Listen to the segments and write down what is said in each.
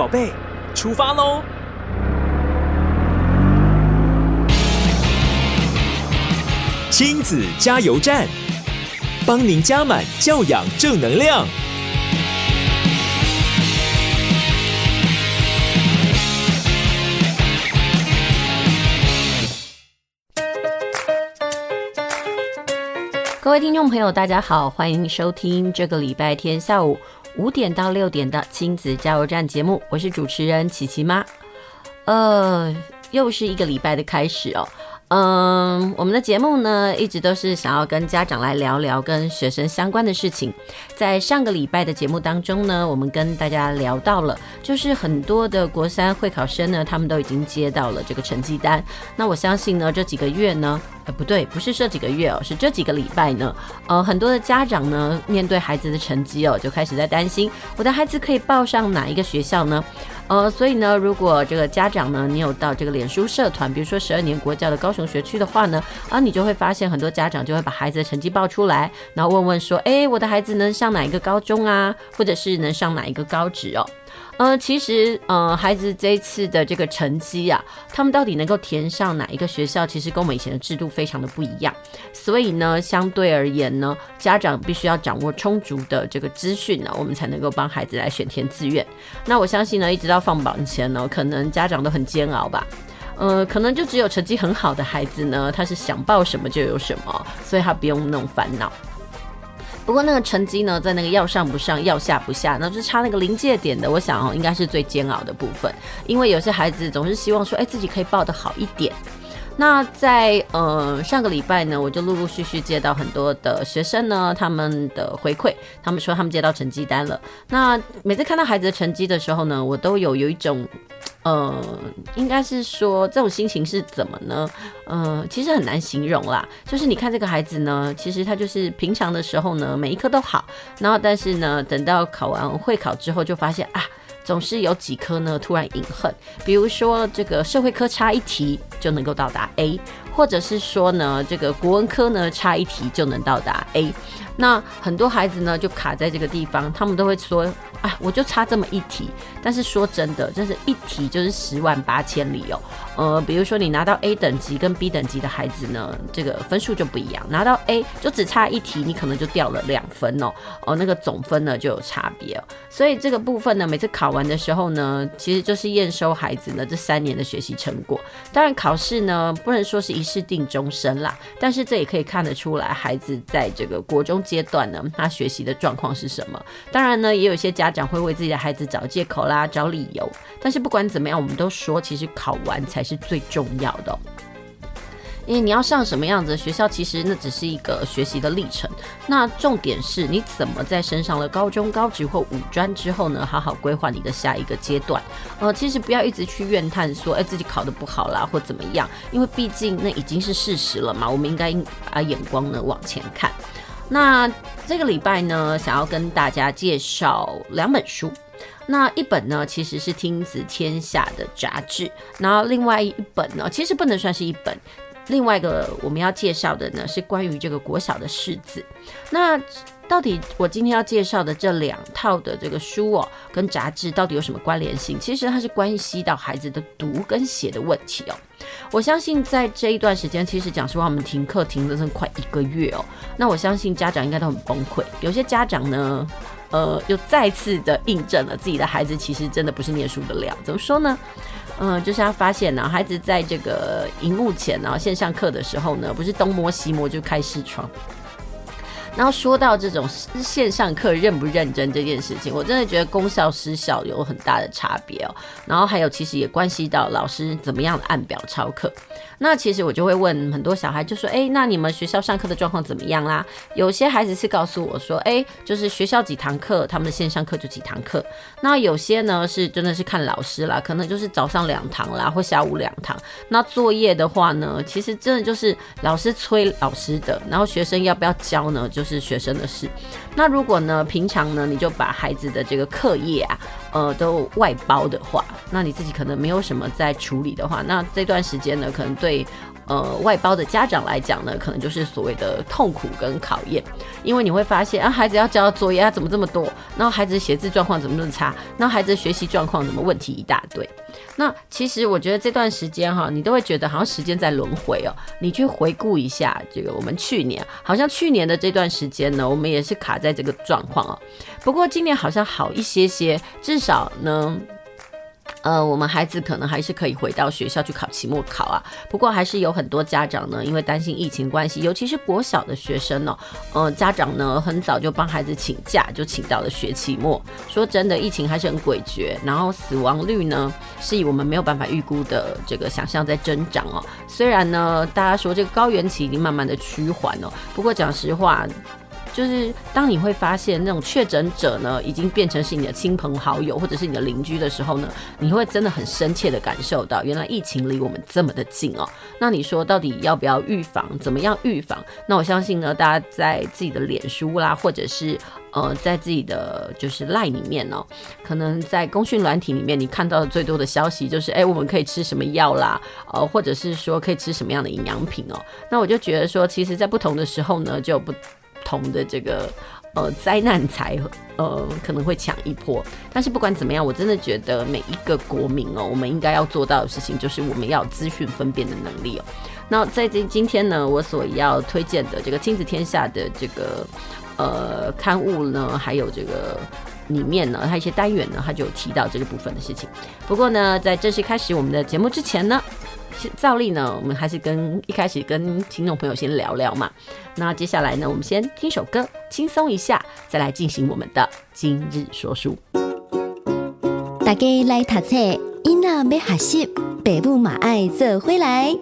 宝贝，出发喽！亲子加油站，帮您加满教养正能量。各位听众朋友，大家好，欢迎收听这个礼拜天下午五点到六点的亲子加油站节目，我是主持人琪琪妈。呃，又是一个礼拜的开始哦。嗯，我们的节目呢，一直都是想要跟家长来聊聊跟学生相关的事情。在上个礼拜的节目当中呢，我们跟大家聊到了，就是很多的国三会考生呢，他们都已经接到了这个成绩单。那我相信呢，这几个月呢，呃，不对，不是这几个月哦，是这几个礼拜呢，呃，很多的家长呢，面对孩子的成绩哦，就开始在担心，我的孩子可以报上哪一个学校呢？呃，所以呢，如果这个家长呢，你有到这个脸书社团，比如说十二年国教的高雄学区的话呢，啊，你就会发现很多家长就会把孩子的成绩报出来，然后问问说，诶，我的孩子能上哪一个高中啊，或者是能上哪一个高职哦。呃，其实，呃，孩子这次的这个成绩啊，他们到底能够填上哪一个学校，其实跟我们以前的制度非常的不一样。所以呢，相对而言呢，家长必须要掌握充足的这个资讯呢，我们才能够帮孩子来选填志愿。那我相信呢，一直到放榜前呢，可能家长都很煎熬吧。呃，可能就只有成绩很好的孩子呢，他是想报什么就有什么，所以他不用那种烦恼。不过那个成绩呢，在那个要上不上，要下不下，那就是差那个临界点的。我想哦，应该是最煎熬的部分，因为有些孩子总是希望说，哎，自己可以报的好一点。那在呃上个礼拜呢，我就陆陆续续接到很多的学生呢，他们的回馈，他们说他们接到成绩单了。那每次看到孩子的成绩的时候呢，我都有有一种。呃，应该是说这种心情是怎么呢？呃，其实很难形容啦。就是你看这个孩子呢，其实他就是平常的时候呢，每一科都好，然后但是呢，等到考完会考之后，就发现啊，总是有几科呢突然隐恨。比如说这个社会科差一题就能够到达 A，或者是说呢，这个国文科呢差一题就能到达 A。那很多孩子呢就卡在这个地方，他们都会说。啊，我就差这么一题，但是说真的，这是一题就是十万八千里哦。呃，比如说你拿到 A 等级跟 B 等级的孩子呢，这个分数就不一样。拿到 A 就只差一题，你可能就掉了两分哦。哦，那个总分呢就有差别哦。所以这个部分呢，每次考完的时候呢，其实就是验收孩子呢这三年的学习成果。当然考试呢不能说是一试定终身啦，但是这也可以看得出来孩子在这个国中阶段呢，他学习的状况是什么。当然呢，也有一些家。长会为自己的孩子找借口啦，找理由。但是不管怎么样，我们都说，其实考完才是最重要的。因为你要上什么样子的学校，其实那只是一个学习的历程。那重点是你怎么在升上了高中、高职或五专之后呢，好好规划你的下一个阶段。呃，其实不要一直去怨叹说，哎，自己考得不好啦，或怎么样。因为毕竟那已经是事实了嘛。我们应该把眼光呢往前看。那这个礼拜呢，想要跟大家介绍两本书。那一本呢，其实是听子天下的杂志。然后另外一本呢，其实不能算是一本。另外一个我们要介绍的呢，是关于这个国小的世子。那到底我今天要介绍的这两套的这个书哦，跟杂志到底有什么关联性？其实它是关系到孩子的读跟写的问题哦。我相信在这一段时间，其实讲实话，我们停课停了快一个月哦。那我相信家长应该都很崩溃。有些家长呢，呃，又再次的印证了自己的孩子其实真的不是念书的料。怎么说呢？嗯、就是他发现呢，孩子在这个荧幕前呢，线上课的时候呢，不是东摸西摸就开视窗。然后说到这种线上课认不认真这件事情，我真的觉得功效失效有很大的差别哦。然后还有，其实也关系到老师怎么样的按表操课。那其实我就会问很多小孩，就说：哎，那你们学校上课的状况怎么样啦？有些孩子是告诉我说：哎，就是学校几堂课，他们的线上课就几堂课。那有些呢是真的是看老师啦，可能就是早上两堂啦，或下午两堂。那作业的话呢，其实真的就是老师催老师的，然后学生要不要交呢？就是学生的事。那如果呢，平常呢，你就把孩子的这个课业啊，呃，都外包的话，那你自己可能没有什么在处理的话，那这段时间呢，可能对呃外包的家长来讲呢，可能就是所谓的痛苦跟考验，因为你会发现啊，孩子要交作业啊，怎么这么多？然后孩子写字状况怎么这么差？然后孩子学习状况怎么问题一大堆？那其实我觉得这段时间哈，你都会觉得好像时间在轮回哦。你去回顾一下这个我们去年，好像去年的这段时间呢，我们也是卡在这个状况哦。不过今年好像好一些些，至少呢。呃，我们孩子可能还是可以回到学校去考期末考啊。不过还是有很多家长呢，因为担心疫情关系，尤其是国小的学生、哦，呃，家长呢很早就帮孩子请假，就请到了学期末。说真的，疫情还是很诡谲，然后死亡率呢是以我们没有办法预估的这个想象在增长哦。虽然呢，大家说这个高原期已经慢慢的趋缓哦，不过讲实话。就是当你会发现那种确诊者呢，已经变成是你的亲朋好友或者是你的邻居的时候呢，你会真的很深切的感受到，原来疫情离我们这么的近哦。那你说到底要不要预防？怎么样预防？那我相信呢，大家在自己的脸书啦，或者是呃，在自己的就是 LINE 里面哦，可能在公讯软体里面，你看到的最多的消息就是，哎，我们可以吃什么药啦，呃，或者是说可以吃什么样的营养品哦。那我就觉得说，其实在不同的时候呢，就不。同的这个呃灾难财呃可能会抢一波，但是不管怎么样，我真的觉得每一个国民哦，我们应该要做到的事情就是我们要资讯分辨的能力哦。那在这今天呢，我所要推荐的这个亲子天下的这个呃刊物呢，还有这个里面呢，它一些单元呢，它就有提到这个部分的事情。不过呢，在正式开始我们的节目之前呢。照例呢，我们还是跟一开始跟听众朋友先聊聊嘛。那接下来呢，我们先听首歌，轻松一下，再来进行我们的今日说书。大家来读册，囡仔要学习，爸母嘛爱做回来。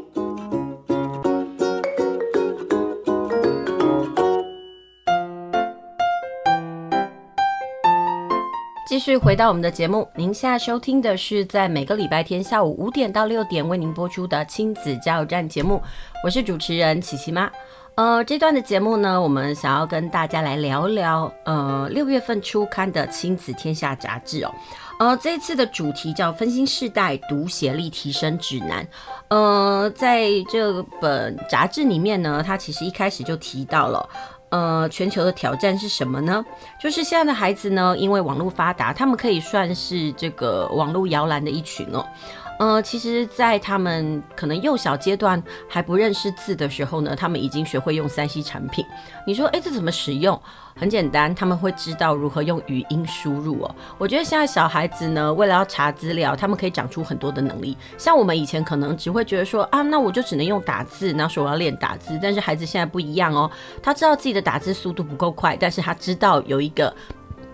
继续回到我们的节目，您现在收听的是在每个礼拜天下午五点到六点为您播出的亲子加油站节目，我是主持人琪琪妈。呃，这段的节目呢，我们想要跟大家来聊聊，呃，六月份初刊的《亲子天下》杂志哦。呃，这次的主题叫《分心世代读写力提升指南》。呃，在这本杂志里面呢，它其实一开始就提到了。呃，全球的挑战是什么呢？就是现在的孩子呢，因为网络发达，他们可以算是这个网络摇篮的一群哦。呃，其实，在他们可能幼小阶段还不认识字的时候呢，他们已经学会用三 C 产品。你说，哎，这怎么使用？很简单，他们会知道如何用语音输入哦。我觉得现在小孩子呢，为了要查资料，他们可以长出很多的能力。像我们以前可能只会觉得说，啊，那我就只能用打字，然后说我要练打字。但是孩子现在不一样哦，他知道自己的打字速度不够快，但是他知道有一个。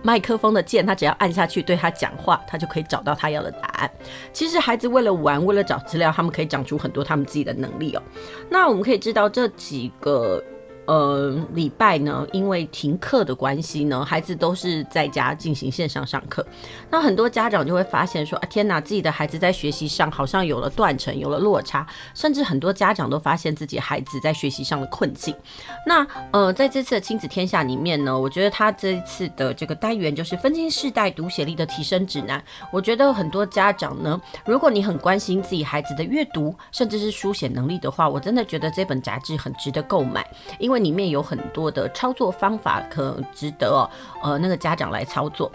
麦克风的键，他只要按下去对他讲话，他就可以找到他要的答案。其实孩子为了玩，为了找资料，他们可以长出很多他们自己的能力哦。那我们可以知道这几个。呃，礼拜呢，因为停课的关系呢，孩子都是在家进行线上上课。那很多家长就会发现说，啊，天哪，自己的孩子在学习上好像有了断层，有了落差，甚至很多家长都发现自己孩子在学习上的困境。那呃，在这次的亲子天下里面呢，我觉得他这一次的这个单元就是分心世代读写力的提升指南。我觉得很多家长呢，如果你很关心自己孩子的阅读，甚至是书写能力的话，我真的觉得这本杂志很值得购买，因为。里面有很多的操作方法，可值得哦，呃，那个家长来操作。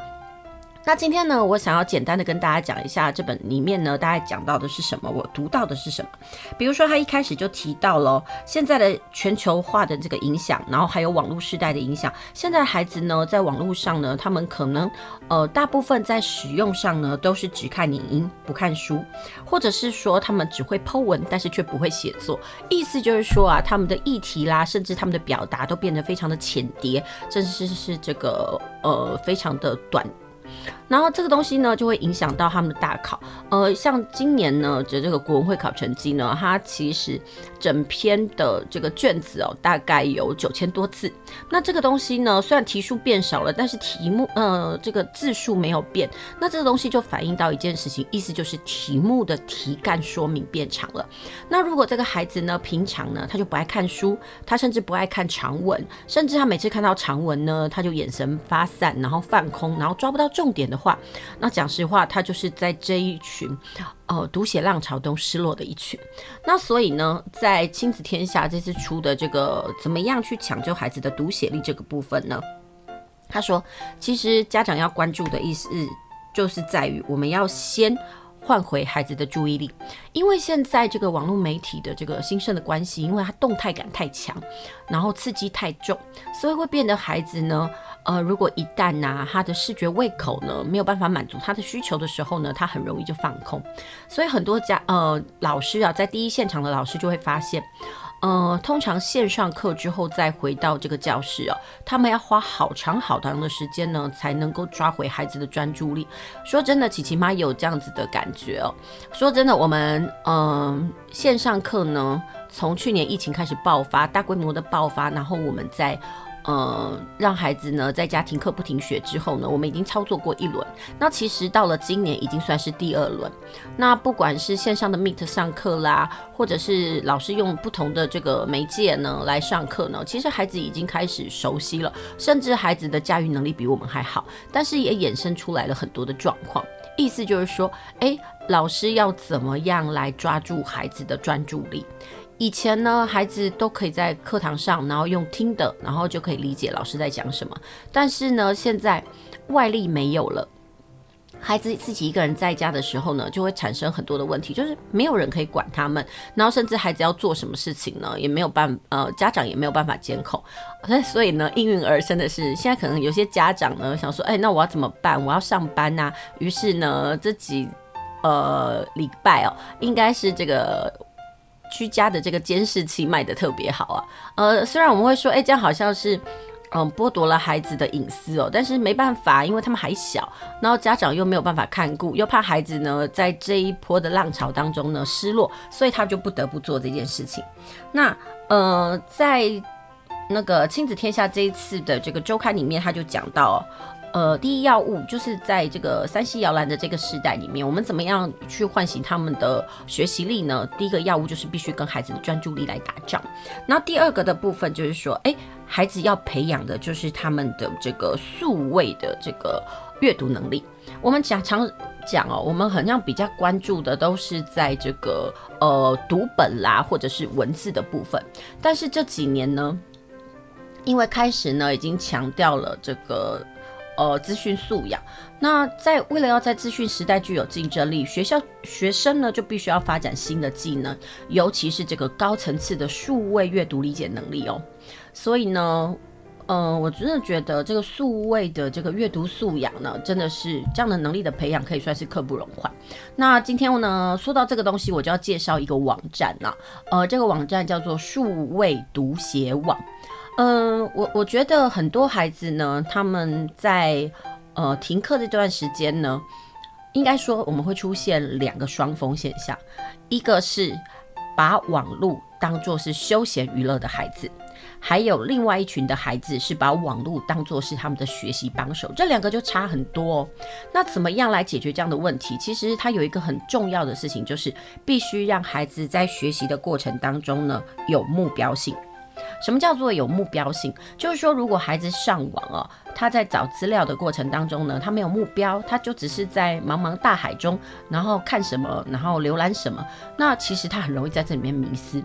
那今天呢，我想要简单的跟大家讲一下这本里面呢，大概讲到的是什么，我读到的是什么。比如说，他一开始就提到了现在的全球化的这个影响，然后还有网络时代的影响。现在孩子呢，在网络上呢，他们可能呃，大部分在使用上呢，都是只看影音不看书，或者是说他们只会 Po 文，但是却不会写作。意思就是说啊，他们的议题啦，甚至他们的表达都变得非常的浅碟，甚至是这个呃，非常的短。然后这个东西呢，就会影响到他们的大考。呃，像今年呢，这这个国文会考成绩呢，它其实整篇的这个卷子哦，大概有九千多字。那这个东西呢，虽然题数变少了，但是题目呃这个字数没有变。那这个东西就反映到一件事情，意思就是题目的题干说明变长了。那如果这个孩子呢，平常呢，他就不爱看书，他甚至不爱看长文，甚至他每次看到长文呢，他就眼神发散，然后放空，然后抓不到重点的。话，那讲实话，他就是在这一群呃读写浪潮中失落的一群。那所以呢，在亲子天下这次出的这个怎么样去抢救孩子的读写力这个部分呢？他说，其实家长要关注的意思就是在于我们要先。换回孩子的注意力，因为现在这个网络媒体的这个兴盛的关系，因为它动态感太强，然后刺激太重，所以会变得孩子呢，呃，如果一旦呐、他的视觉胃口呢没有办法满足他的需求的时候呢，他很容易就放空，所以很多家呃老师啊，在第一现场的老师就会发现。呃，通常线上课之后再回到这个教室哦，他们要花好长好长的时间呢，才能够抓回孩子的专注力。说真的，琪琪妈有这样子的感觉哦。说真的，我们嗯、线上课呢，从去年疫情开始爆发，大规模的爆发，然后我们在。呃，让孩子呢在家停课不停学之后呢，我们已经操作过一轮。那其实到了今年已经算是第二轮。那不管是线上的 Meet 上课啦，或者是老师用不同的这个媒介呢来上课呢，其实孩子已经开始熟悉了，甚至孩子的驾驭能力比我们还好。但是也衍生出来了很多的状况，意思就是说，诶，老师要怎么样来抓住孩子的专注力？以前呢，孩子都可以在课堂上，然后用听的，然后就可以理解老师在讲什么。但是呢，现在外力没有了，孩子自己一个人在家的时候呢，就会产生很多的问题，就是没有人可以管他们，然后甚至孩子要做什么事情呢，也没有办，呃，家长也没有办法监控。所以呢，应运而生的是，现在可能有些家长呢想说，哎，那我要怎么办？我要上班呐。于是呢，这几呃礼拜哦，应该是这个。居家的这个监视器卖得特别好啊，呃，虽然我们会说，哎，这样好像是，嗯，剥夺了孩子的隐私哦，但是没办法，因为他们还小，然后家长又没有办法看顾，又怕孩子呢在这一波的浪潮当中呢失落，所以他就不得不做这件事情。那，呃，在那个亲子天下这一次的这个周刊里面，他就讲到。呃，第一要务就是在这个 3C 摇篮的这个时代里面，我们怎么样去唤醒他们的学习力呢？第一个要务就是必须跟孩子的专注力来打仗。那第二个的部分就是说，哎，孩子要培养的就是他们的这个数位的这个阅读能力。我们讲常讲哦，我们好像比较关注的都是在这个呃读本啦，或者是文字的部分。但是这几年呢，因为开始呢已经强调了这个。呃，资讯素养。那在为了要在资讯时代具有竞争力，学校学生呢就必须要发展新的技能，尤其是这个高层次的数位阅读理解能力哦。所以呢，呃，我真的觉得这个数位的这个阅读素养呢，真的是这样的能力的培养可以算是刻不容缓。那今天呢，说到这个东西，我就要介绍一个网站了。呃，这个网站叫做数位读写网。嗯、我我觉得很多孩子呢，他们在呃停课这段时间呢，应该说我们会出现两个双峰现象，一个是把网络当做是休闲娱乐的孩子，还有另外一群的孩子是把网络当做是他们的学习帮手，这两个就差很多哦。那怎么样来解决这样的问题？其实它有一个很重要的事情，就是必须让孩子在学习的过程当中呢，有目标性。什么叫做有目标性？就是说，如果孩子上网哦，他在找资料的过程当中呢，他没有目标，他就只是在茫茫大海中，然后看什么，然后浏览什么，那其实他很容易在这里面迷失。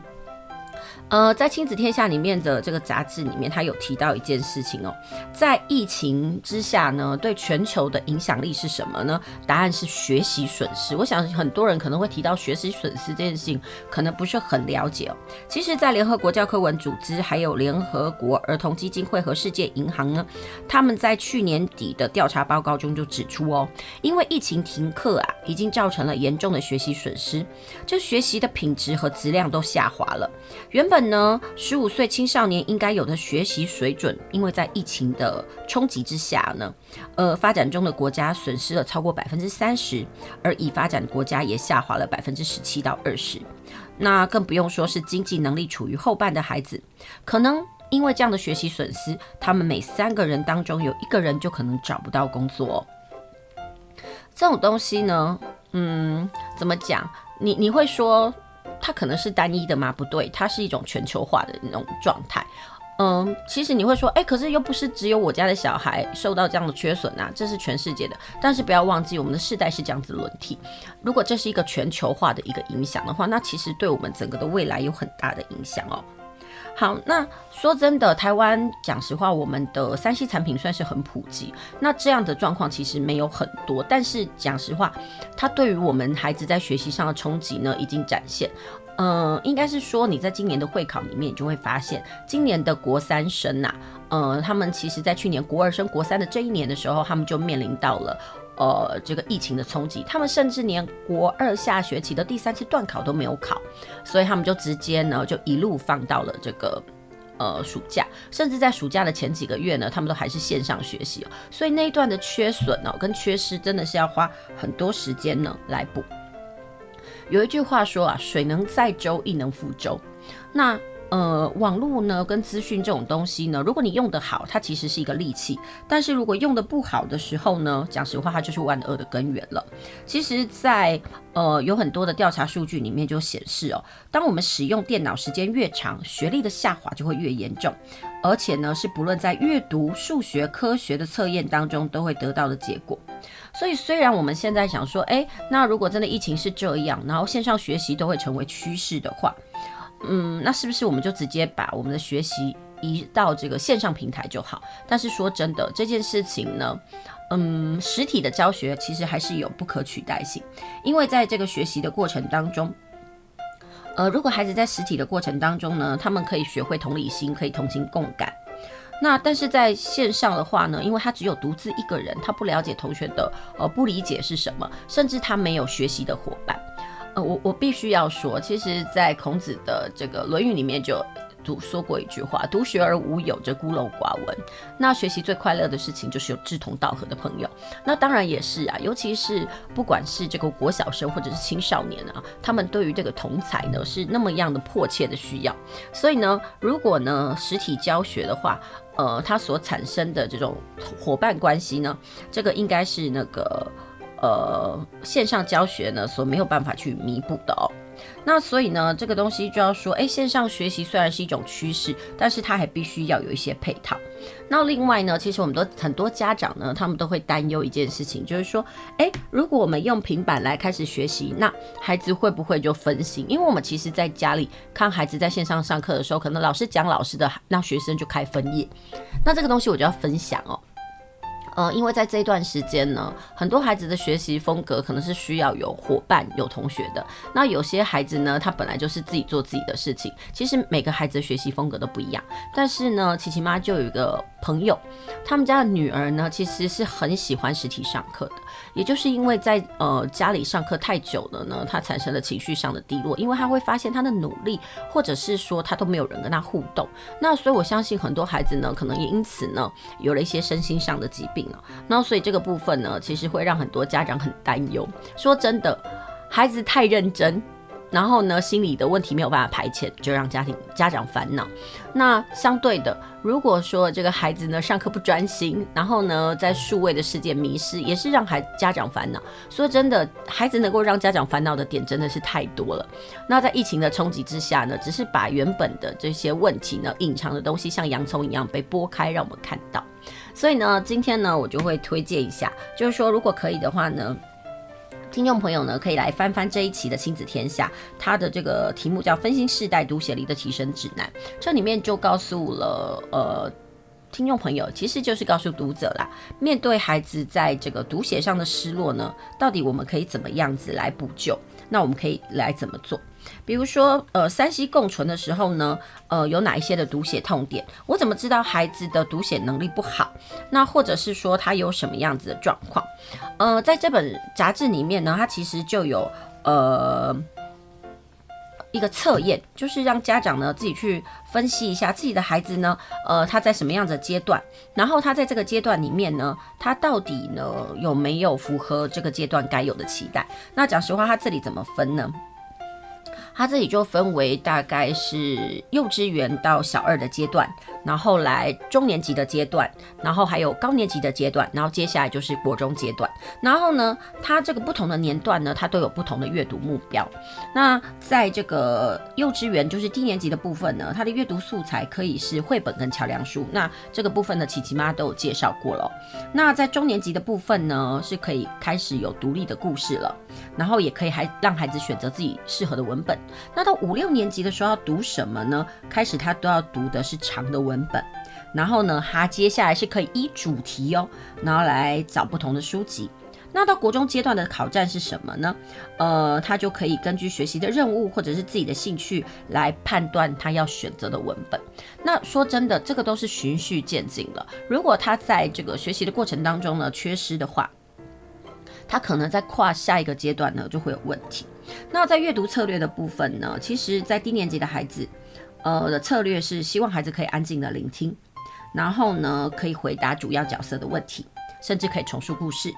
呃，在亲子天下里面的这个杂志里面，他有提到一件事情哦，在疫情之下呢，对全球的影响力是什么呢？答案是学习损失。我想很多人可能会提到学习损失这件事情，可能不是很了解哦。其实，在联合国教科文组织、还有联合国儿童基金会和世界银行呢，他们在去年底的调查报告中就指出哦，因为疫情停课啊，已经造成了严重的学习损失，就学习的品质和质量都下滑了。原本。本呢，十五岁青少年应该有的学习水准，因为在疫情的冲击之下呢，呃，发展中的国家损失了超过百分之三十，而已发展国家也下滑了百分之十七到二十。那更不用说是经济能力处于后半的孩子，可能因为这样的学习损失，他们每三个人当中有一个人就可能找不到工作。这种东西呢，嗯，怎么讲？你你会说？它可能是单一的吗？不对，它是一种全球化的那种状态。嗯，其实你会说，哎，可是又不是只有我家的小孩受到这样的缺损啊，这是全世界的。但是不要忘记，我们的世代是这样子轮替。如果这是一个全球化的一个影响的话，那其实对我们整个的未来有很大的影响哦。好，那说真的，台湾讲实话，我们的三 C 产品算是很普及。那这样的状况其实没有很多，但是讲实话，它对于我们孩子在学习上的冲击呢，已经展现。嗯、呃，应该是说你在今年的会考里面，你就会发现，今年的国三生呐、啊，呃，他们其实在去年国二升国三的这一年的时候，他们就面临到了呃这个疫情的冲击，他们甚至连国二下学期的第三次段考都没有考，所以他们就直接呢就一路放到了这个呃暑假，甚至在暑假的前几个月呢，他们都还是线上学习哦，所以那一段的缺损哦跟缺失真的是要花很多时间呢来补。有一句话说啊，水能载舟，亦能覆舟。那呃，网络呢，跟资讯这种东西呢，如果你用得好，它其实是一个利器；但是如果用得不好的时候呢，讲实话，它就是万恶的根源了。其实在，在呃有很多的调查数据里面就显示哦，当我们使用电脑时间越长，学历的下滑就会越严重，而且呢，是不论在阅读、数学、科学的测验当中都会得到的结果。所以，虽然我们现在想说，哎，那如果真的疫情是这样，然后线上学习都会成为趋势的话，嗯，那是不是我们就直接把我们的学习移到这个线上平台就好？但是说真的，这件事情呢，嗯，实体的教学其实还是有不可取代性，因为在这个学习的过程当中，呃，如果孩子在实体的过程当中呢，他们可以学会同理心，可以同情共感。那但是在线上的话呢，因为他只有独自一个人，他不了解同学的呃不理解是什么，甚至他没有学习的伙伴。呃，我我必须要说，其实，在孔子的这个《论语》里面就。读说过一句话：“独学而无友，则孤陋寡闻。”那学习最快乐的事情就是有志同道合的朋友。那当然也是啊，尤其是不管是这个国小生或者是青少年啊，他们对于这个同才呢是那么样的迫切的需要。所以呢，如果呢实体教学的话，呃，它所产生的这种伙伴关系呢，这个应该是那个呃线上教学呢所没有办法去弥补的哦。那所以呢，这个东西就要说，诶，线上学习虽然是一种趋势，但是它还必须要有一些配套。那另外呢，其实我们都很多家长呢，他们都会担忧一件事情，就是说，诶，如果我们用平板来开始学习，那孩子会不会就分心？因为我们其实在家里看孩子在线上上课的时候，可能老师讲老师的，让学生就开分页。那这个东西我就要分享哦。呃，因为在这一段时间呢，很多孩子的学习风格可能是需要有伙伴、有同学的。那有些孩子呢，他本来就是自己做自己的事情。其实每个孩子的学习风格都不一样。但是呢，琪琪妈就有一个朋友，他们家的女儿呢，其实是很喜欢实体上课的。也就是因为在呃家里上课太久了呢，他产生了情绪上的低落，因为他会发现他的努力，或者是说他都没有人跟他互动。那所以我相信很多孩子呢，可能也因此呢，有了一些身心上的疾病。那所以这个部分呢，其实会让很多家长很担忧。说真的，孩子太认真。然后呢，心理的问题没有办法排遣，就让家庭家长烦恼。那相对的，如果说这个孩子呢上课不专心，然后呢在数位的世界迷失，也是让孩家长烦恼。说真的，孩子能够让家长烦恼的点真的是太多了。那在疫情的冲击之下呢，只是把原本的这些问题呢隐藏的东西像洋葱一样被剥开，让我们看到。所以呢，今天呢我就会推荐一下，就是说如果可以的话呢。听众朋友呢，可以来翻翻这一期的《亲子天下》，它的这个题目叫《分心世代读写力的提升指南》，这里面就告诉了呃听众朋友，其实就是告诉读者啦，面对孩子在这个读写上的失落呢，到底我们可以怎么样子来补救？那我们可以来怎么做？比如说，呃三 C 共存的时候呢，呃，有哪一些的读写痛点？我怎么知道孩子的读写能力不好？那或者是说他有什么样子的状况？呃，在这本杂志里面呢，它其实就有呃一个测验，就是让家长呢自己去分析一下自己的孩子呢，呃，他在什么样的阶段，然后他在这个阶段里面呢，他到底呢有没有符合这个阶段该有的期待？那讲实话，他这里怎么分呢？他这里就分为大概是幼稚园到小二的阶段，然后来中年级的阶段，然后还有高年级的阶段，然后接下来就是国中阶段。然后呢，它这个不同的年段呢，它都有不同的阅读目标。那在这个幼稚园，就是低年级的部分呢，它的阅读素材可以是绘本跟桥梁书。那这个部分呢，琪琪妈都有介绍过了。那在中年级的部分呢，是可以开始有独立的故事了，然后也可以还让孩子选择自己适合的文本。那到五六年级的时候要读什么呢？开始他都要读的是长的文文本，然后呢，他接下来是可以依主题哦，然后来找不同的书籍。那到国中阶段的考战是什么呢？呃，他就可以根据学习的任务或者是自己的兴趣来判断他要选择的文本。那说真的，这个都是循序渐进的。如果他在这个学习的过程当中呢，缺失的话，他可能在跨下一个阶段呢就会有问题。那在阅读策略的部分呢，其实在低年级的孩子，呃的策略是希望孩子可以安静的聆听，然后呢可以回答主要角色的问题，甚至可以重述故事。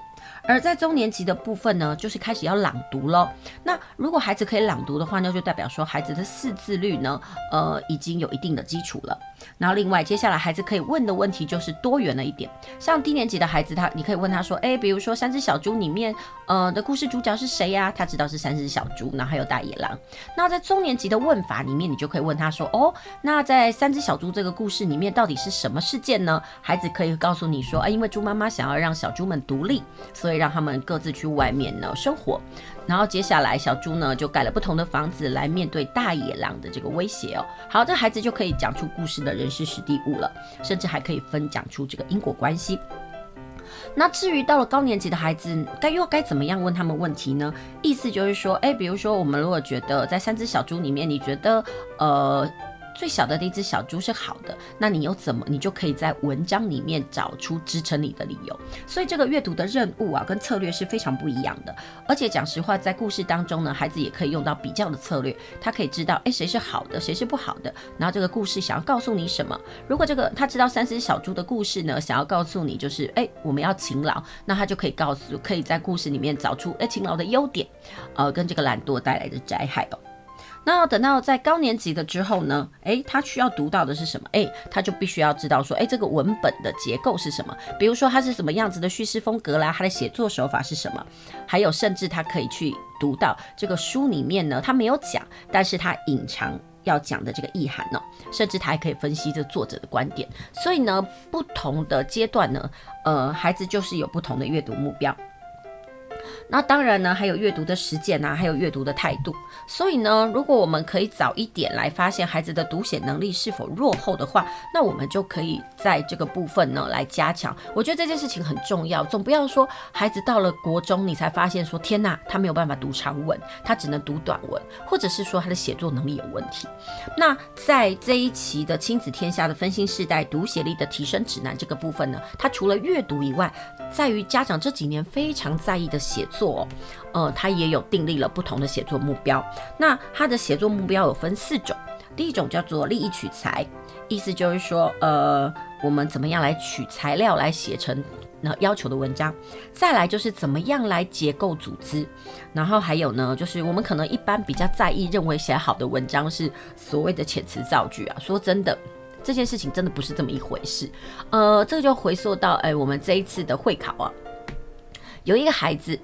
而在中年级的部分呢，就是开始要朗读喽。那如果孩子可以朗读的话，呢就代表说孩子的识字率呢，呃，已经有一定的基础了。然后另外，接下来孩子可以问的问题就是多元了一点。像低年级的孩子，他你可以问他说，哎，比如说三只小猪里面，呃的故事主角是谁呀？他知道是三只小猪，然后还有大野狼。那在中年级的问法里面，你就可以问他说，哦，那在三只小猪这个故事里面，到底是什么事件呢？孩子可以告诉你说，哎，因为猪妈妈想要让小猪们独立，所以让他们各自去外面呢生活。然后接下来，小猪呢就盖了不同的房子来面对大野狼的这个威胁哦。好，这孩子就可以讲出故事的人事史地物了，甚至还可以分讲出这个因果关系。那至于到了高年级的孩子，该又该怎么样问他们问题呢？意思就是说，哎，比如说我们如果觉得在三只小猪里面，你觉得呃。最小的那只小猪是好的，那你又怎么，你就可以在文章里面找出支撑你的理由。所以这个阅读的任务啊，跟策略是非常不一样的。而且讲实话，在故事当中呢，孩子也可以用到比较的策略，他可以知道，诶，谁是好的，谁是不好的。然后这个故事想要告诉你什么？如果这个他知道三只小猪的故事呢，想要告诉你就是，诶，我们要勤劳，那他就可以告诉，可以在故事里面找出，诶，勤劳的优点，呃，跟这个懒惰带来的灾害哦。那等到在高年级的之后呢，诶，他需要读到的是什么？诶，他就必须要知道说，诶，这个文本的结构是什么？比如说他是什么样子的叙事风格啦，他的写作手法是什么？还有，甚至他可以去读到这个书里面呢，他没有讲，但是他隐藏要讲的这个意涵呢，甚至他还可以分析这作者的观点。所以呢，不同的阶段呢，呃，孩子就是有不同的阅读目标。那当然呢，还有阅读的实践啊，还有阅读的态度。所以呢，如果我们可以早一点来发现孩子的读写能力是否落后的话，那我们就可以在这个部分呢来加强。我觉得这件事情很重要，总不要说孩子到了国中你才发现说天哪，他没有办法读长文，他只能读短文，或者是说他的写作能力有问题。那在这一期的亲子天下的分心世代读写力的提升指南这个部分呢，它除了阅读以外，在于家长这几年非常在意的写作，呃，他也有订立了不同的写作目标。那他的写作目标有分四种，第一种叫做立意取材，意思就是说，呃，我们怎么样来取材料来写成那要求的文章。再来就是怎么样来结构组织，然后还有呢，就是我们可能一般比较在意，认为写好的文章是所谓的遣词造句啊。说真的。这件事情真的不是这么一回事，呃，这个就回溯到，哎，我们这一次的会考啊，有一个孩子，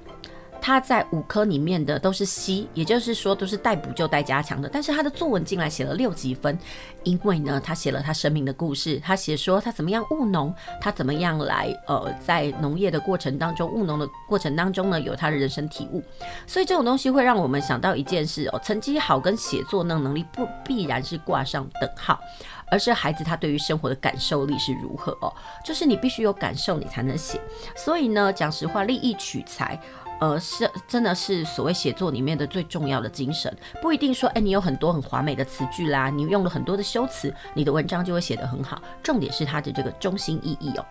他在五科里面的都是 C，也就是说都是带补救带加强的，但是他的作文进来写了六级分，因为呢，他写了他生命的故事，他写说他怎么样务农，他怎么样来，呃，在农业的过程当中，务农的过程当中呢，有他的人生体悟，所以这种东西会让我们想到一件事哦，成绩好跟写作那能力不必然是挂上等号。而是孩子他对于生活的感受力是如何哦？就是你必须有感受，你才能写。所以呢，讲实话，利益取材，呃，是真的是所谓写作里面的最重要的精神。不一定说，哎，你有很多很华美的词句啦，你用了很多的修辞，你的文章就会写得很好。重点是它的这个中心意义哦。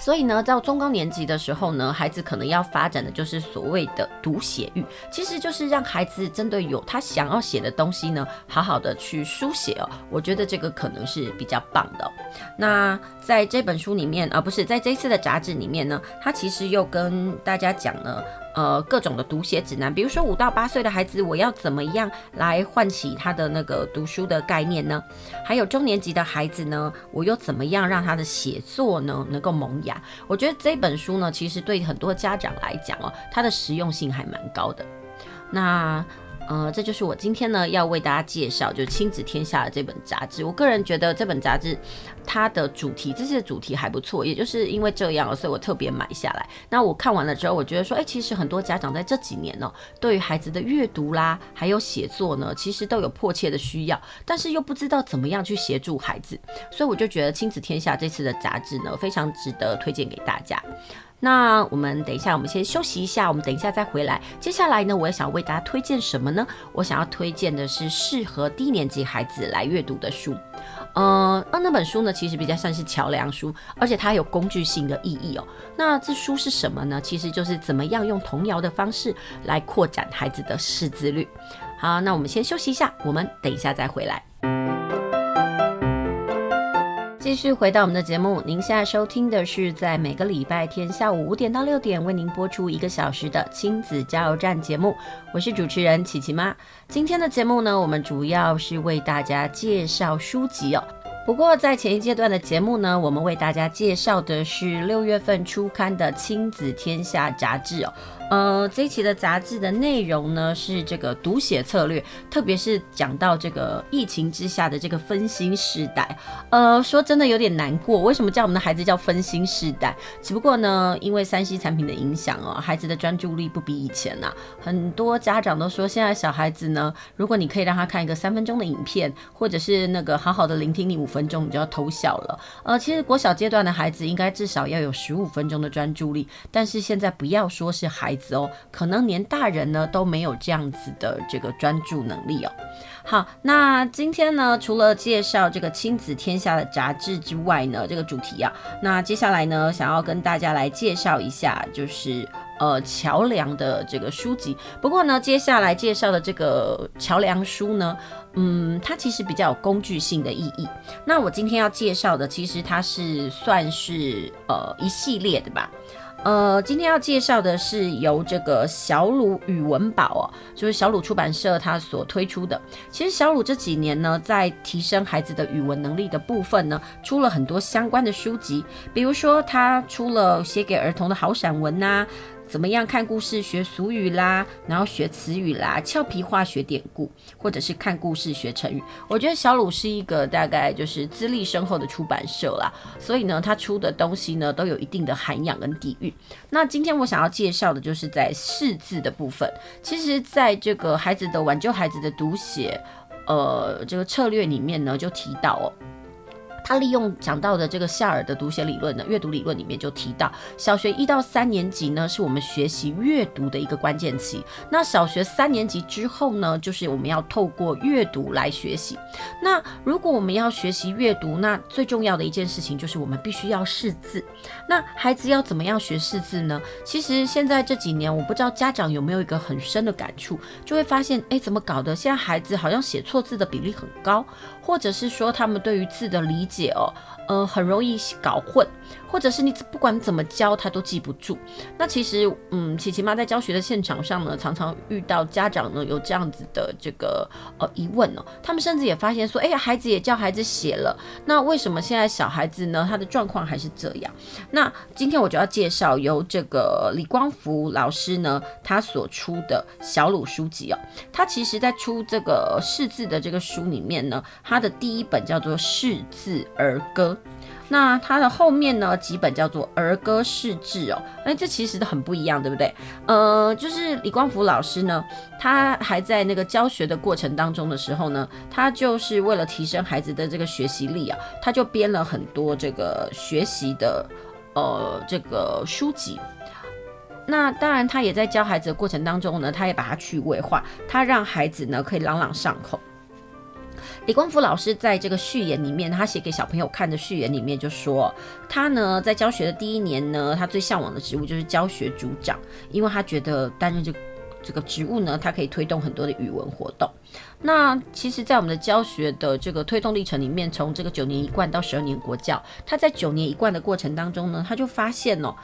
所以呢，到中高年级的时候呢，孩子可能要发展的就是所谓的读写欲，其实就是让孩子针对有他想要写的东西呢，好好的去书写哦。我觉得这个可能是比较棒的。那在这本书里面，啊，不是在这次的杂志里面呢，他其实又跟大家讲了，呃各种的读写指南，比如说五到八岁的孩子，我要怎么样来唤起他的那个读书的概念呢？还有中年级的孩子呢，我又怎么样让他的写作呢能够萌芽？我觉得这本书呢，其实对很多家长来讲哦，它的实用性还蛮高的。那。呃，这就是我今天呢要为大家介绍，就是《亲子天下》的这本杂志。我个人觉得这本杂志它的主题，这些主题还不错，也就是因为这样，所以我特别买下来。那我看完了之后，我觉得说，哎，其实很多家长在这几年呢，对于孩子的阅读啦，还有写作呢，其实都有迫切的需要，但是又不知道怎么样去协助孩子，所以我就觉得《亲子天下》这次的杂志呢，非常值得推荐给大家。那我们等一下，我们先休息一下，我们等一下再回来。接下来呢，我也想为大家推荐什么呢？我想要推荐的是适合低年级孩子来阅读的书。呃，那那本书呢，其实比较像是桥梁书，而且它有工具性的意义哦。那这书是什么呢？其实就是怎么样用童谣的方式来扩展孩子的识字率。好，那我们先休息一下，我们等一下再回来。继续回到我们的节目，您现在收听的是在每个礼拜天下午五点到六点为您播出一个小时的亲子加油站节目，我是主持人琪琪妈。今天的节目呢，我们主要是为大家介绍书籍哦。不过在前一阶段的节目呢，我们为大家介绍的是六月份出刊的《亲子天下》杂志哦。呃，这一期的杂志的内容呢，是这个读写策略，特别是讲到这个疫情之下的这个分心世代。呃，说真的有点难过，为什么叫我们的孩子叫分心世代？只不过呢，因为三 C 产品的影响哦，孩子的专注力不比以前呐、啊。很多家长都说，现在小孩子呢，如果你可以让他看一个三分钟的影片，或者是那个好好的聆听你五分钟，你就要偷笑了。呃，其实国小阶段的孩子应该至少要有十五分钟的专注力，但是现在不要说是孩子。子哦，可能连大人呢都没有这样子的这个专注能力哦。好，那今天呢，除了介绍这个亲子天下的杂志之外呢，这个主题啊，那接下来呢，想要跟大家来介绍一下，就是呃桥梁的这个书籍。不过呢，接下来介绍的这个桥梁书呢，嗯，它其实比较有工具性的意义。那我今天要介绍的，其实它是算是呃一系列的吧。呃，今天要介绍的是由这个小鲁语文宝哦，就是小鲁出版社它所推出的。其实小鲁这几年呢，在提升孩子的语文能力的部分呢，出了很多相关的书籍，比如说他出了写给儿童的好散文呐、怎么样看故事学俗语啦，然后学词语啦，俏皮话学典故，或者是看故事学成语。我觉得小鲁是一个大概就是资历深厚的出版社啦，所以呢，他出的东西呢都有一定的涵养跟底蕴。那今天我想要介绍的就是在识字的部分。其实，在这个孩子的挽救孩子的读写，呃，这个策略里面呢，就提到哦。他利用讲到的这个夏尔的读写理论呢，阅读理论里面就提到，小学一到三年级呢，是我们学习阅读的一个关键期。那小学三年级之后呢，就是我们要透过阅读来学习。那如果我们要学习阅读，那最重要的一件事情就是我们必须要识字。那孩子要怎么样学识字呢？其实现在这几年，我不知道家长有没有一个很深的感触，就会发现，哎，怎么搞的？现在孩子好像写错字的比例很高，或者是说他们对于字的理解哦，呃，很容易搞混。或者是你不管怎么教他都记不住。那其实，嗯，琪琪妈在教学的现场上呢，常常遇到家长呢有这样子的这个呃疑问哦。他们甚至也发现说，哎呀，孩子也教孩子写了，那为什么现在小孩子呢他的状况还是这样？那今天我就要介绍由这个李光福老师呢他所出的小鲁书籍哦。他其实在出这个识字的这个书里面呢，他的第一本叫做《识字儿歌》。那它的后面呢，几本叫做儿歌识字哦，哎，这其实都很不一样，对不对？呃，就是李光福老师呢，他还在那个教学的过程当中的时候呢，他就是为了提升孩子的这个学习力啊，他就编了很多这个学习的呃这个书籍。那当然，他也在教孩子的过程当中呢，他也把它趣味化，他让孩子呢可以朗朗上口。李光福老师在这个序言里面，他写给小朋友看的序言里面就说，他呢在教学的第一年呢，他最向往的职务就是教学组长，因为他觉得担任这个这个职务呢，他可以推动很多的语文活动。那其实，在我们的教学的这个推动历程里面，从这个九年一贯到十二年国教，他在九年一贯的过程当中呢，他就发现哦。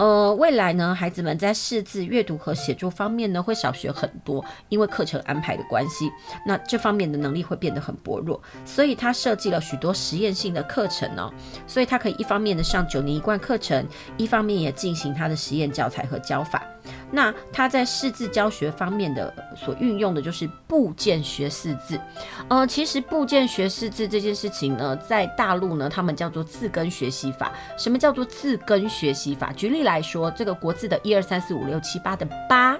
呃，未来呢，孩子们在识字、阅读和写作方面呢，会少学很多，因为课程安排的关系，那这方面的能力会变得很薄弱。所以他设计了许多实验性的课程哦，所以他可以一方面的上九年一贯课程，一方面也进行他的实验教材和教法。那他在识字教学方面的所运用的就是部件学识字，呃，其实部件学识字这件事情呢，在大陆呢，他们叫做字根学习法。什么叫做字根学习法？举例来说，这个国字的一二三四五六七八的八。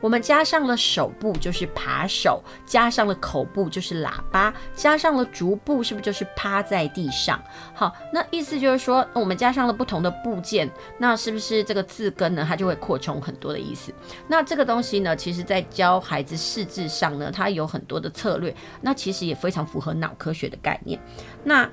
我们加上了手部就是扒手，加上了口部就是喇叭，加上了足部是不是就是趴在地上？好，那意思就是说，我们加上了不同的部件，那是不是这个字根呢？它就会扩充很多的意思。那这个东西呢，其实在教孩子识字上呢，它有很多的策略，那其实也非常符合脑科学的概念。那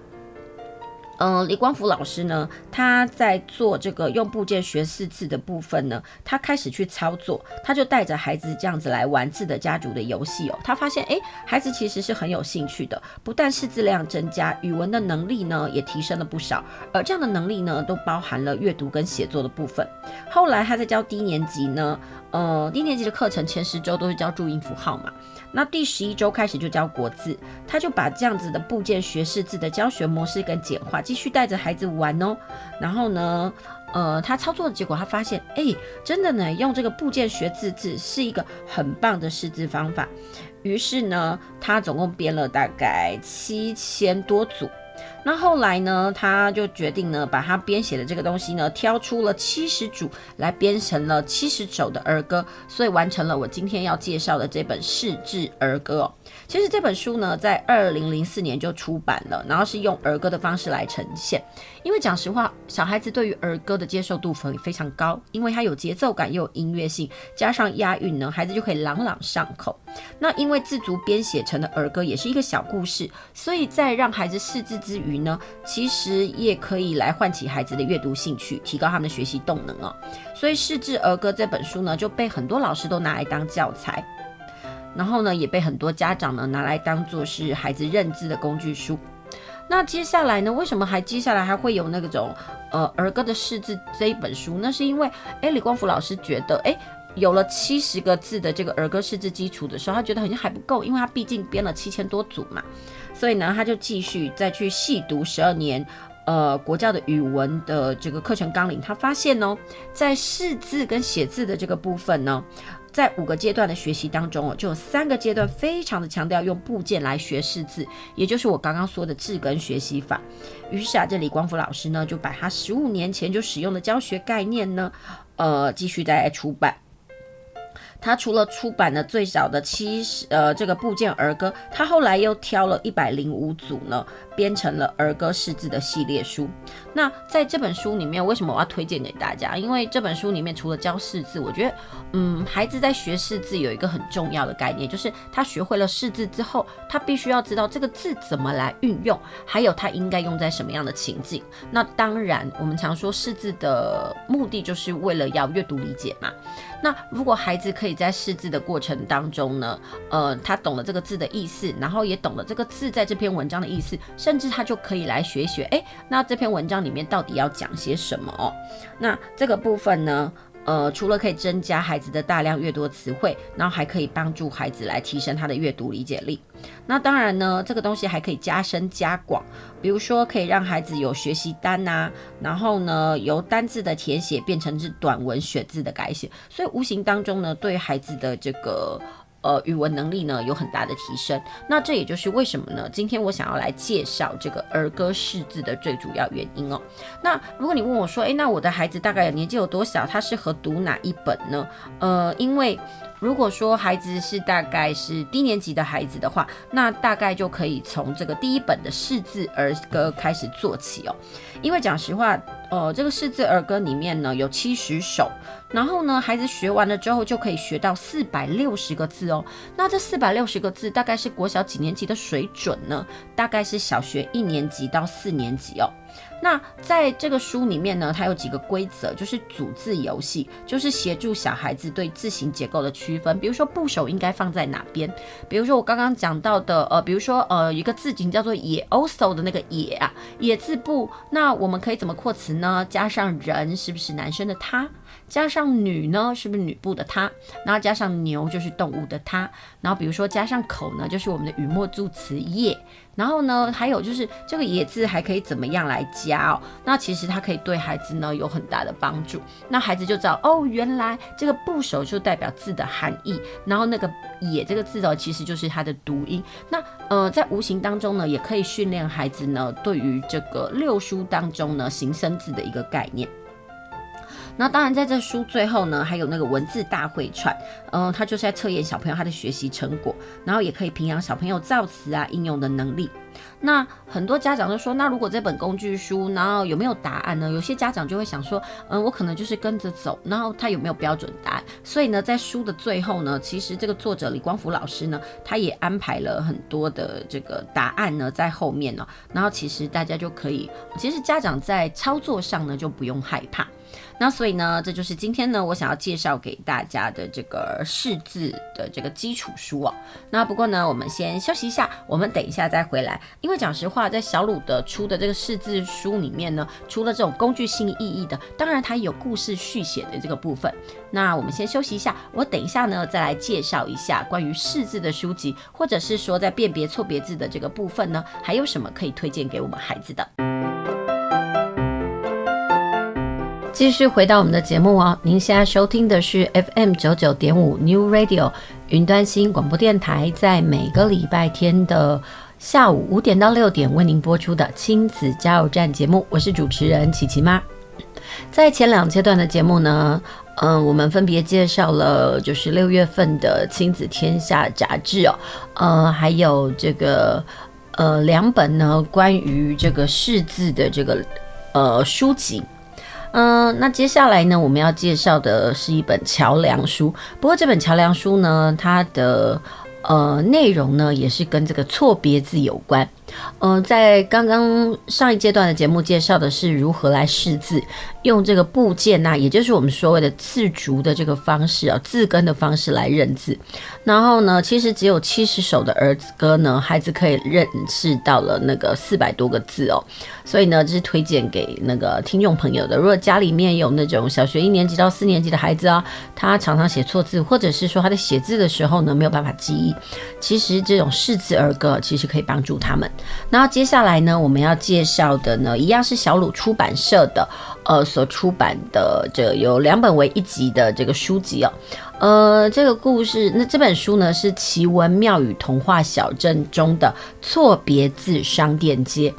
嗯、李光福老师呢，他在做这个用部件学识字的部分呢，他开始去操作，他就带着孩子这样子来玩字的家族的游戏哦。他发现，诶，孩子其实是很有兴趣的，不但识字量增加，语文的能力呢也提升了不少。而这样的能力呢，都包含了阅读跟写作的部分。后来他在教低年级呢，呃，低年级的课程前十周都是教注音符号嘛。那第十一周开始就教国字，他就把这样子的部件学识字的教学模式跟简化，继续带着孩子玩哦。然后呢，呃，他操作的结果，他发现，哎，真的呢，用这个部件学字字是一个很棒的识字方法。于是呢，他总共编了大概七千多组。那后来呢，他就决定呢，把他编写的这个东西呢，挑出了七十组来编成了七十首的儿歌，所以完成了我今天要介绍的这本识字儿歌。其实这本书呢，在二零零四年就出版了，然后是用儿歌的方式来呈现。因为讲实话，小孩子对于儿歌的接受度非非常高，因为它有节奏感又有音乐性，加上押韵呢，孩子就可以朗朗上口。那因为自主编写成的儿歌也是一个小故事，所以在让孩子识字之余呢，其实也可以来唤起孩子的阅读兴趣，提高他们的学习动能哦。所以《识字儿歌》这本书呢，就被很多老师都拿来当教材。然后呢，也被很多家长呢拿来当做是孩子认字的工具书。那接下来呢，为什么还接下来还会有那种呃儿歌的识字这一本书？那是因为哎，李光福老师觉得哎，有了七十个字的这个儿歌识字基础的时候，他觉得好像还不够，因为他毕竟编了七千多组嘛，所以呢，他就继续再去细读十二年呃国教的语文的这个课程纲领，他发现呢，在识字跟写字的这个部分呢。在五个阶段的学习当中哦，就有三个阶段非常的强调用部件来学识字，也就是我刚刚说的字根学习法。于是啊，这李光福老师呢，就把他十五年前就使用的教学概念呢，呃，继续在出版。他除了出版了最少的七十呃这个部件儿歌，他后来又挑了一百零五组呢，编成了儿歌识字的系列书。那在这本书里面，为什么我要推荐给大家？因为这本书里面除了教识字，我觉得嗯，孩子在学识字有一个很重要的概念，就是他学会了识字之后，他必须要知道这个字怎么来运用，还有他应该用在什么样的情境。那当然，我们常说识字的目的就是为了要阅读理解嘛。那如果孩子可以以在识字的过程当中呢，呃，他懂了这个字的意思，然后也懂了这个字在这篇文章的意思，甚至他就可以来学一学，哎，那这篇文章里面到底要讲些什么哦？那这个部分呢？呃，除了可以增加孩子的大量阅读词汇，然后还可以帮助孩子来提升他的阅读理解力。那当然呢，这个东西还可以加深加广，比如说可以让孩子有学习单呐、然后呢，由单字的填写变成是短文选字的改写，所以无形当中呢，对孩子的这个。呃，语文能力呢有很大的提升，那这也就是为什么呢？今天我想要来介绍这个儿歌识字的最主要原因哦。那如果你问我说，诶，那我的孩子大概年纪有多小？他适合读哪一本呢？呃，因为如果说孩子是大概是低年级的孩子的话，那大概就可以从这个第一本的识字儿歌开始做起哦。因为讲实话。呃，这个识字儿歌里面呢有七十首，然后呢，孩子学完了之后就可以学到四百六十个字哦。那这四百六十个字大概是国小几年级的水准呢？大概是小学一年级到四年级哦。那在这个书里面呢，它有几个规则，就是组字游戏，就是协助小孩子对字形结构的区分。比如说部首应该放在哪边？比如说我刚刚讲到的，呃，比如说呃，一个字形叫做也 also 的那个也啊，也字部，那我们可以怎么扩词呢？加上人是不是男生的他？加上女呢，是不是女部的她？然后加上牛就是动物的它。然后比如说加上口呢，就是我们的语末助词也。然后呢，还有就是这个也字还可以怎么样来加哦？那其实它可以对孩子呢有很大的帮助。那孩子就知道哦，原来这个部首就代表字的含义。然后那个也这个字呢，其实就是它的读音。那呃，在无形当中呢，也可以训练孩子呢对于这个六书当中呢形声字的一个概念。那当然，在这书最后呢，还有那个文字大会串，嗯、呃，它就是在测验小朋友他的学习成果，然后也可以培养小朋友造词啊、应用的能力。那很多家长都说，那如果这本工具书，然后有没有答案呢？有些家长就会想说，嗯，我可能就是跟着走，然后他有没有标准答案？所以呢，在书的最后呢，其实这个作者李光福老师呢，他也安排了很多的这个答案呢在后面呢，然后其实大家就可以，其实家长在操作上呢就不用害怕。那所以呢，这就是今天呢，我想要介绍给大家的这个识字的这个基础书哦。那不过呢，我们先休息一下，我们等一下再回来。因为讲实话，在小鲁的出的这个识字书里面呢，除了这种工具性意义的，当然它有故事续写的这个部分。那我们先休息一下，我等一下呢再来介绍一下关于识字的书籍，或者是说在辨别错别字的这个部分呢，还有什么可以推荐给我们孩子的。继续回到我们的节目哦，您现在收听的是 FM 九九点五 New Radio 云端新广播电台，在每个礼拜天的下午五点到六点为您播出的亲子加油站节目，我是主持人琪琪妈。在前两阶段的节目呢，嗯、我们分别介绍了就是六月份的亲子天下杂志哦，呃，还有这个呃两本呢关于这个识字的这个呃书籍。嗯、那接下来呢，我们要介绍的是一本桥梁书。不过这本桥梁书呢，它的呃内容呢，也是跟这个错别字有关。嗯、在刚刚上一阶段的节目介绍的是如何来识字，用这个部件呐、也就是我们所谓的字竹的这个方式啊，字根的方式来认字。然后呢，其实只有七十首的儿歌呢，孩子可以认识到了那个四百多个字哦。所以呢，这是推荐给那个听众朋友的。如果家里面有那种小学一年级到四年级的孩子啊，他常常写错字，或者是说他在写字的时候呢，没有办法记忆，其实这种识字儿歌其实可以帮助他们。然后接下来呢，我们要介绍的呢，一样是小鲁出版社的，呃，所出版的这有两本为一集的这个书籍哦，呃，这个故事，那这本书呢是奇闻妙语童话小镇中的错别字商店街。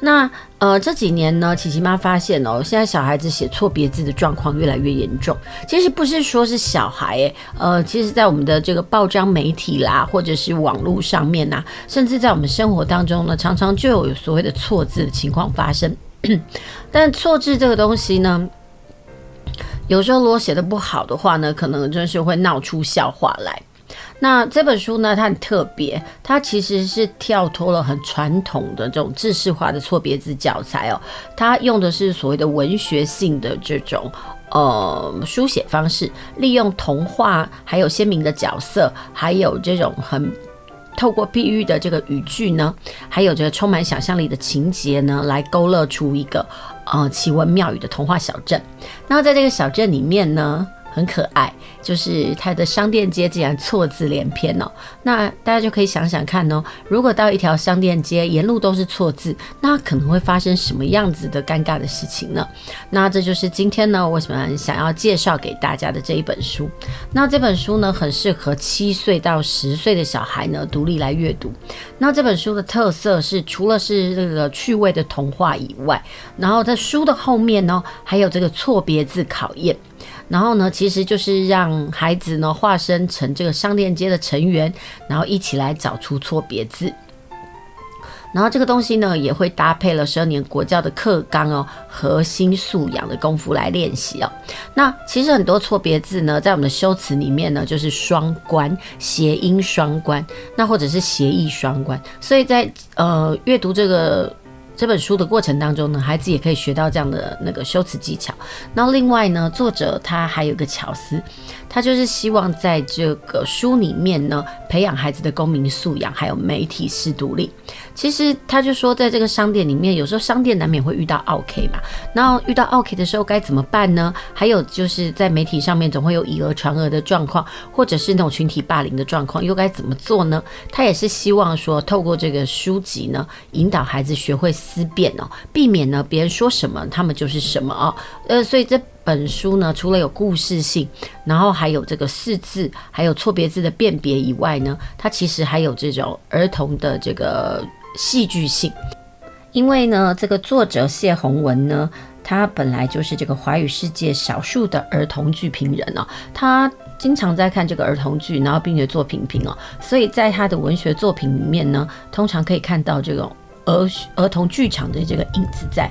那呃这几年呢，琪琪妈发现哦，现在小孩子写错别字的状况越来越严重。其实不是说是小孩诶，呃，其实在我们的这个报章媒体啦，或者是网络上面呐，甚至在我们生活当中呢，常常就有所谓的错字的情况发生。但错字这个东西呢，有时候如果写得不好的话呢，可能真是会闹出笑话来。那这本书呢，它很特别，它其实是跳脱了很传统的这种制式化的错别字教材哦，它用的是所谓的文学性的这种呃书写方式，利用童话，还有鲜明的角色，还有这种很透过比喻的这个语句呢，还有这个充满想象力的情节呢，来勾勒出一个呃奇闻妙语的童话小镇。那在这个小镇里面呢，很可爱，就是它的商店街竟然错字连篇哦。那大家就可以想想看哦，如果到一条商店街沿路都是错字，那可能会发生什么样子的尴尬的事情呢？那这就是今天呢，为什么想要介绍给大家的这一本书。那这本书呢，很适合七岁到十岁的小孩呢独立来阅读。那这本书的特色是，除了是这个趣味的童话以外，然后在书的后面呢，还有这个错别字考验。然后呢，其实就是让孩子呢化身成这个商店街的成员，然后一起来找出错别字。然后这个东西呢，也会搭配了十二年国教的课纲哦，核心素养的功夫来练习哦。那其实很多错别字呢，在我们的修辞里面呢，就是双关，谐音双关，那或者是谐义双关。所以在呃阅读这个。这本书的过程当中呢，孩子也可以学到这样的那个修辞技巧。那另外呢，作者他还有一个巧思，他就是希望在这个书里面呢，培养孩子的公民素养，还有媒体识读力。其实他就说，在这个商店里面，有时候商店难免会遇到 OK 嘛，那遇到 OK 的时候该怎么办呢？还有就是在媒体上面总会有以讹传讹的状况，或者是那种群体霸凌的状况，又该怎么做呢？他也是希望说，透过这个书籍呢，引导孩子学会思辨哦，避免呢别人说什么他们就是什么哦。呃，所以这本书呢，除了有故事性，然后还有这个四字，还有错别字的辨别以外呢，它其实还有这种儿童的这个。戏剧性，因为呢，这个作者谢宏文呢，他本来就是这个华语世界少数的儿童剧评人哦，他经常在看这个儿童剧，然后并且做评评哦，所以在他的文学作品里面呢，通常可以看到这种儿儿童剧场的这个影子在。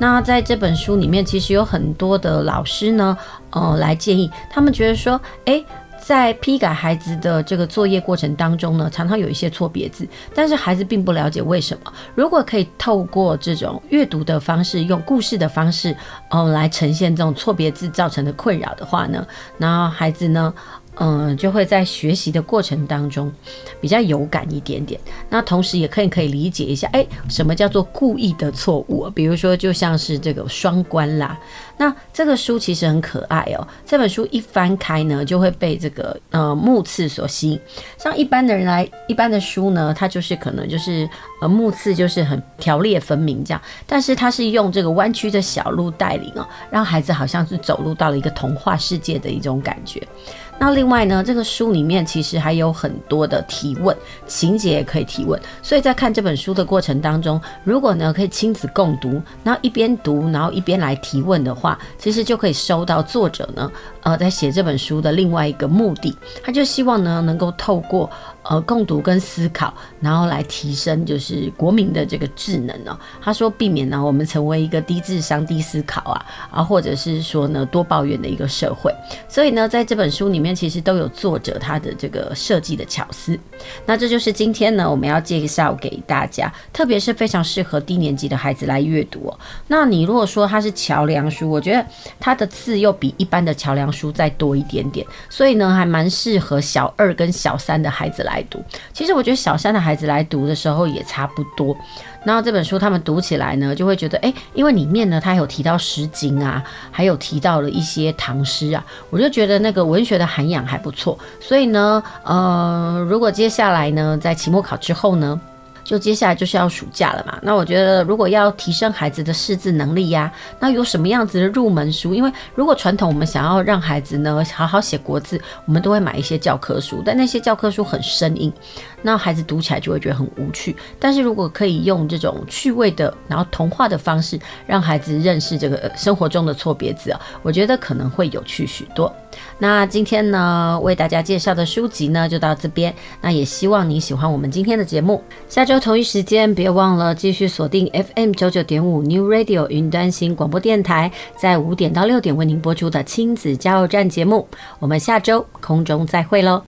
那在这本书里面，其实有很多的老师呢，呃，来建议他们觉得说，诶。在批改孩子的这个作业过程当中呢，常常有一些错别字，但是孩子并不了解为什么。如果可以透过这种阅读的方式，用故事的方式，嗯，来呈现这种错别字造成的困扰的话呢，那孩子呢，嗯，就会在学习的过程当中比较有感一点点。那同时也可以可以理解一下，哎，什么叫做故意的错误？比如说，就像是这个双关啦。那这个书其实很可爱哦。这本书一翻开呢，就会被这个呃目次所吸引。像一般的人来，一般的书呢，它就是可能就是呃目次就是很条列分明这样，但是它是用这个弯曲的小路带领哦，让孩子好像是走入到了一个童话世界的一种感觉。那另外呢，这个书里面其实还有很多的提问，情节也可以提问。所以在看这本书的过程当中，如果呢可以亲子共读，然后一边读，然后一边来提问的话，其实就可以收到作者呢，呃，在写这本书的另外一个目的，他就希望呢能够透过。呃，共读跟思考，然后来提升就是国民的这个智能哦。他说，避免呢我们成为一个低智商、低思考啊啊，或者是说呢多抱怨的一个社会。所以呢，在这本书里面，其实都有作者他的这个设计的巧思。那这就是今天呢我们要介绍给大家，特别是非常适合低年级的孩子来阅读哦。那你如果说它是桥梁书，我觉得它的字又比一般的桥梁书再多一点点，所以呢还蛮适合小二跟小三的孩子来。来读，其实我觉得小三的孩子来读的时候也差不多。然后这本书他们读起来呢，就会觉得，哎，因为里面呢，他有提到诗经啊，还有提到了一些唐诗啊，我就觉得那个文学的涵养还不错。所以呢，呃，如果接下来呢，在期末考之后呢，就接下来就是要暑假了嘛，那我觉得如果要提升孩子的识字能力呀、那有什么样子的入门书？因为如果传统我们想要让孩子呢好好写国字，我们都会买一些教科书，但那些教科书很生硬，那孩子读起来就会觉得很无趣。但是如果可以用这种趣味的，然后童话的方式，让孩子认识这个生活中的错别字啊，我觉得可能会有趣许多。那今天呢，为大家介绍的书籍呢，就到这边。那也希望你喜欢我们今天的节目。下周同一时间，别忘了继续锁定 FM 九九点五 New Radio 云端新广播电台，在五点到六点为您播出的亲子加油站节目。我们下周空中再会喽。